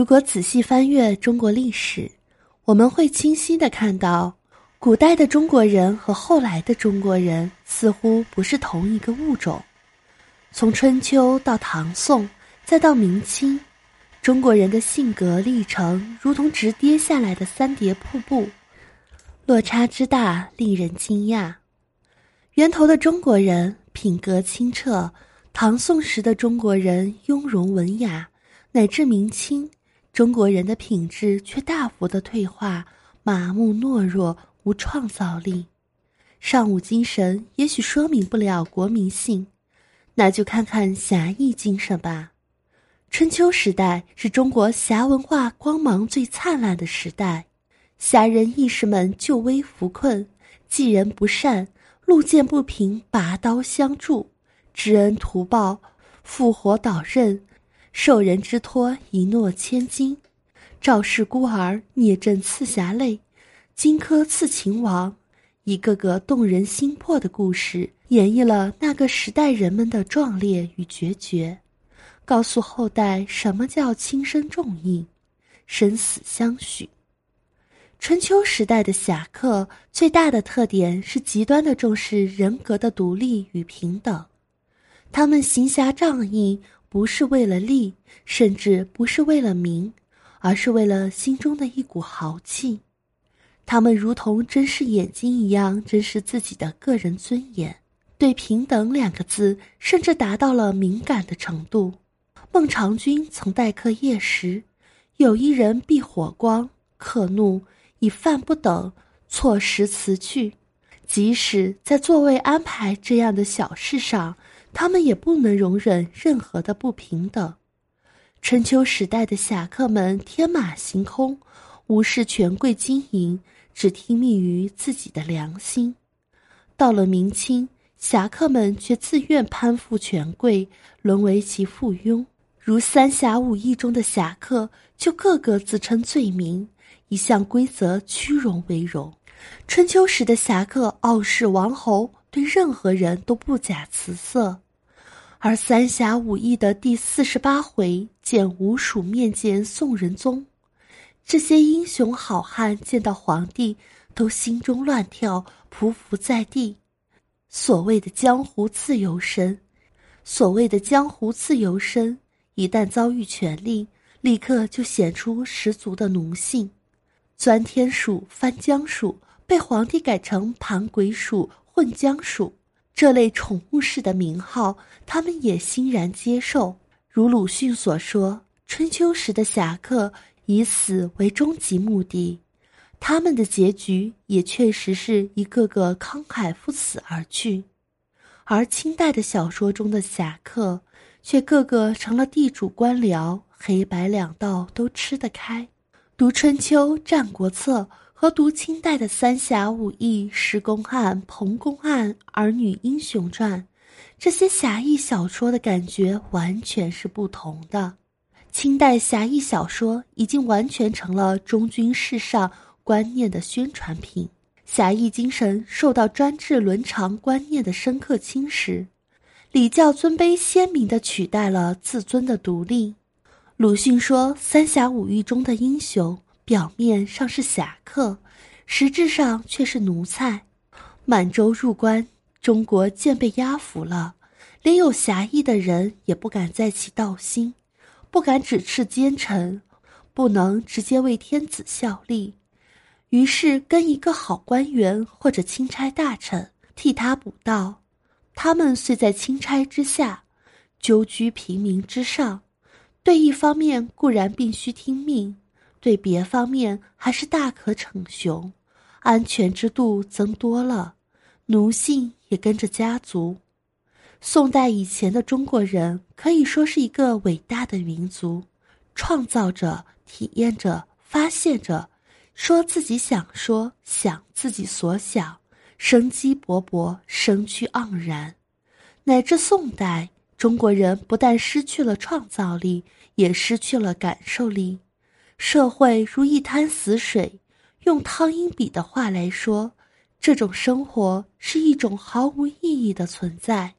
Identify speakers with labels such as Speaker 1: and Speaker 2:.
Speaker 1: 如果仔细翻阅中国历史，我们会清晰的看到，古代的中国人和后来的中国人似乎不是同一个物种。从春秋到唐宋，再到明清，中国人的性格历程如同直跌下来的三叠瀑布，落差之大令人惊讶。源头的中国人品格清澈，唐宋时的中国人雍容文雅，乃至明清。中国人的品质却大幅的退化，麻木懦弱，无创造力。尚武精神也许说明不了国民性，那就看看侠义精神吧。春秋时代是中国侠文化光芒最灿烂的时代，侠人义士们救危扶困，济人不善，路见不平拔刀相助，知恩图报，复活导刃。受人之托，一诺千金；赵氏孤儿，聂政刺侠泪；荆轲刺秦王，一个个动人心魄的故事，演绎了那个时代人们的壮烈与决绝，告诉后代什么叫轻身重义，生死相许。春秋时代的侠客最大的特点是极端的重视人格的独立与平等，他们行侠仗义。不是为了利，甚至不是为了名，而是为了心中的一股豪气。他们如同珍视眼睛一样珍视自己的个人尊严，对“平等”两个字甚至达到了敏感的程度。孟尝君曾待客夜食，有一人避火光，客怒，以饭不等，错食辞去。即使在座位安排这样的小事上。他们也不能容忍任何的不平等。春秋时代的侠客们天马行空，无视权贵经营，只听命于自己的良心。到了明清，侠客们却自愿攀附权贵，沦为其附庸。如《三侠五义》中的侠客，就个个自称罪名，一向规则屈容为荣。春秋时的侠客傲视王侯。对任何人都不假辞色，而《三侠五义》的第四十八回见吴蜀面见宋仁宗，这些英雄好汉见到皇帝都心中乱跳，匍匐在地。所谓的江湖自由身，所谓的江湖自由身，一旦遭遇权力，立刻就显出十足的奴性。钻天鼠、翻江鼠被皇帝改成盘鬼鼠。混江鼠这类宠物式的名号，他们也欣然接受。如鲁迅所说，春秋时的侠客以死为终极目的，他们的结局也确实是一个个慷慨赴死而去。而清代的小说中的侠客，却个个成了地主官僚，黑白两道都吃得开。读春秋《战国策》。和读清代的《三侠五义》《石公案》《彭公案》《儿女英雄传》，这些侠义小说的感觉完全是不同的。清代侠义小说已经完全成了忠君事上观念的宣传品，侠义精神受到专制伦常观念的深刻侵蚀，礼教尊卑鲜明地取代了自尊的独立。鲁迅说，《三侠五义》中的英雄。表面上是侠客，实质上却是奴才。满洲入关，中国渐被压服了，连有侠义的人也不敢再起道心，不敢指斥奸臣，不能直接为天子效力，于是跟一个好官员或者钦差大臣替他补道。他们虽在钦差之下，纠居平民之上，对一方面固然必须听命。对别方面还是大可逞雄，安全之度增多了，奴性也跟着家族。宋代以前的中国人可以说是一个伟大的民族，创造着、体验着、发现着，说自己想说、想自己所想，生机勃勃，生趣盎然。乃至宋代，中国人不但失去了创造力，也失去了感受力。社会如一滩死水，用汤因比的话来说，这种生活是一种毫无意义的存在。